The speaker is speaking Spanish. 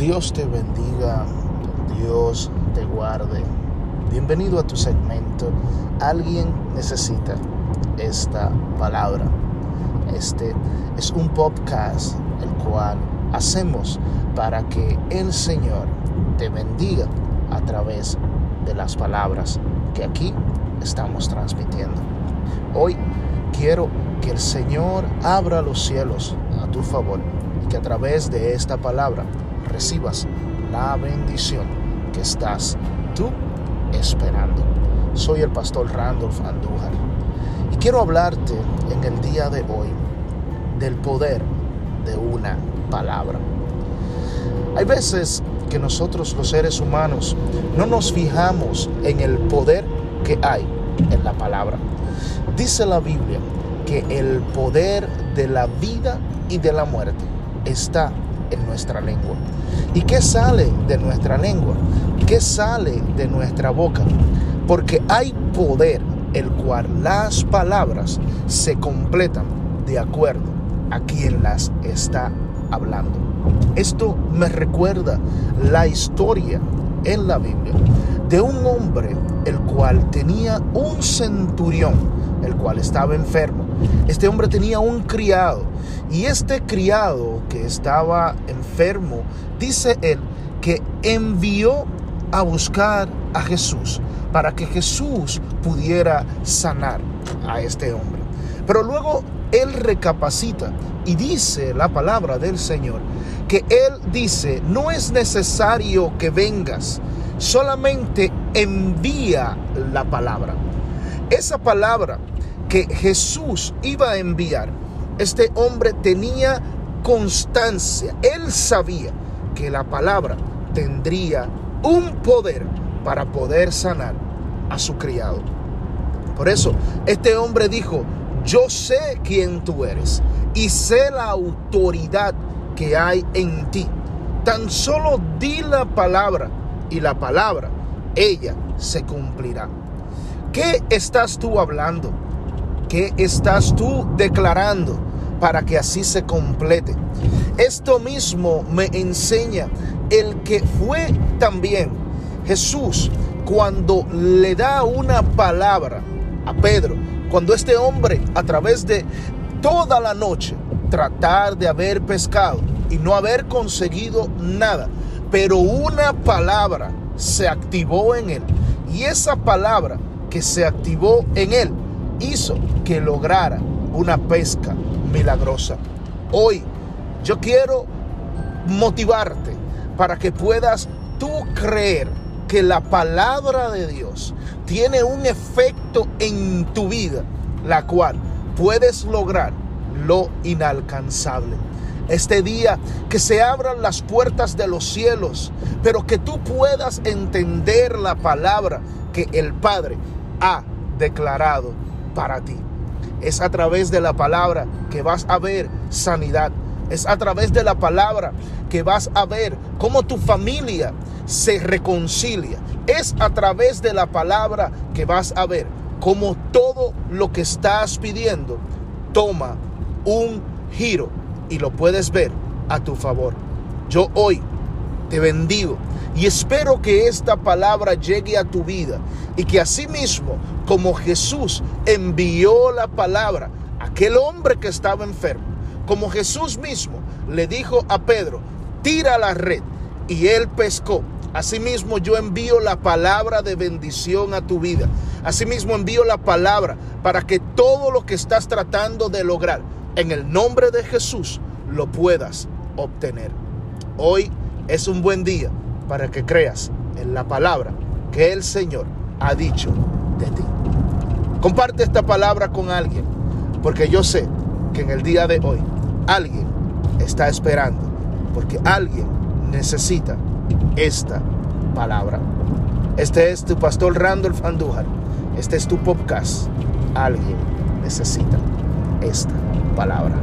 Dios te bendiga, Dios te guarde. Bienvenido a tu segmento. Alguien necesita esta palabra. Este es un podcast el cual hacemos para que el Señor te bendiga a través de las palabras que aquí estamos transmitiendo. Hoy quiero que el Señor abra los cielos a tu favor y que a través de esta palabra recibas la bendición que estás tú esperando. Soy el pastor Randolph Andújar y quiero hablarte en el día de hoy del poder de una palabra. Hay veces que nosotros los seres humanos no nos fijamos en el poder que hay en la palabra. Dice la Biblia que el poder de la vida y de la muerte está en nuestra lengua. ¿Y qué sale de nuestra lengua? ¿Qué sale de nuestra boca? Porque hay poder el cual las palabras se completan de acuerdo a quien las está hablando. Esto me recuerda la historia en la Biblia de un hombre el cual tenía un centurión, el cual estaba enfermo. Este hombre tenía un criado y este criado que estaba enfermo, dice él, que envió a buscar a Jesús para que Jesús pudiera sanar a este hombre. Pero luego él recapacita y dice la palabra del Señor, que él dice, no es necesario que vengas, solamente envía la palabra. Esa palabra que Jesús iba a enviar, este hombre tenía constancia, él sabía que la palabra tendría un poder para poder sanar a su criado. Por eso, este hombre dijo, yo sé quién tú eres y sé la autoridad que hay en ti. Tan solo di la palabra y la palabra, ella se cumplirá. ¿Qué estás tú hablando? ¿Qué estás tú declarando para que así se complete? Esto mismo me enseña el que fue también Jesús cuando le da una palabra a Pedro, cuando este hombre a través de toda la noche tratar de haber pescado y no haber conseguido nada, pero una palabra se activó en él y esa palabra que se activó en él hizo que lograra una pesca milagrosa. Hoy yo quiero motivarte para que puedas tú creer que la palabra de Dios tiene un efecto en tu vida, la cual puedes lograr lo inalcanzable. Este día que se abran las puertas de los cielos, pero que tú puedas entender la palabra que el Padre ha declarado para ti. Es a través de la palabra que vas a ver sanidad. Es a través de la palabra que vas a ver cómo tu familia se reconcilia. Es a través de la palabra que vas a ver cómo todo lo que estás pidiendo toma un giro y lo puedes ver a tu favor. Yo hoy te bendigo y espero que esta palabra llegue a tu vida y que asimismo, como Jesús envió la palabra a aquel hombre que estaba enfermo, como Jesús mismo le dijo a Pedro, tira la red y él pescó. Asimismo yo envío la palabra de bendición a tu vida. Asimismo envío la palabra para que todo lo que estás tratando de lograr en el nombre de Jesús lo puedas obtener. Hoy es un buen día para que creas en la palabra que el Señor ha dicho de ti. Comparte esta palabra con alguien, porque yo sé que en el día de hoy alguien está esperando, porque alguien necesita esta palabra. Este es tu pastor Randolph Andújar. Este es tu podcast. Alguien necesita esta palabra.